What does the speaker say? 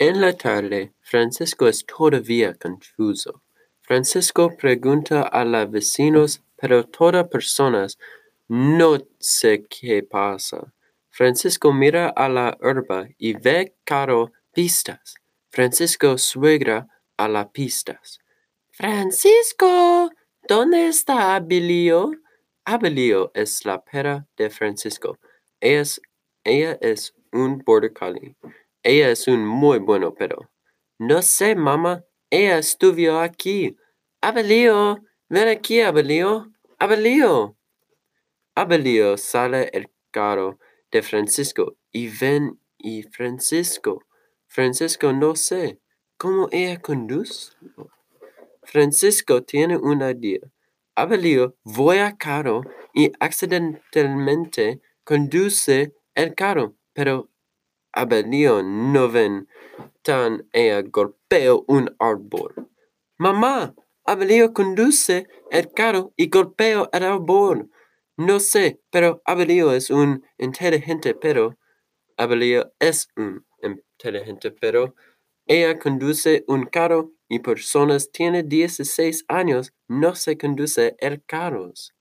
En la tarde, Francisco es todavía confuso. Francisco pregunta a los vecinos, pero todas personas no sé qué pasa. Francisco mira a la herba y ve caro pistas. Francisco suegra a las pistas. Francisco, ¿dónde está Abilio? Abilio es la perra de Francisco. Ella es, ella es un border collie. Ella es un muy bueno perro. No sé, mamá. Ella estuvo aquí. Abelio, ven aquí, Abelio. Abelio. Abelio sale el carro de Francisco y ven y Francisco. Francisco no sé cómo ella conduce. Francisco tiene una idea. Abelio voy a carro y accidentalmente conduce el carro, pero Abelio no ven tan ella golpeó un árbol. Mamá, Abelio conduce el carro y golpeó el árbol. No sé, pero Abelio es un inteligente pero Abelio es un inteligente pero ella conduce un carro y personas tiene 16 años no se conduce el carros.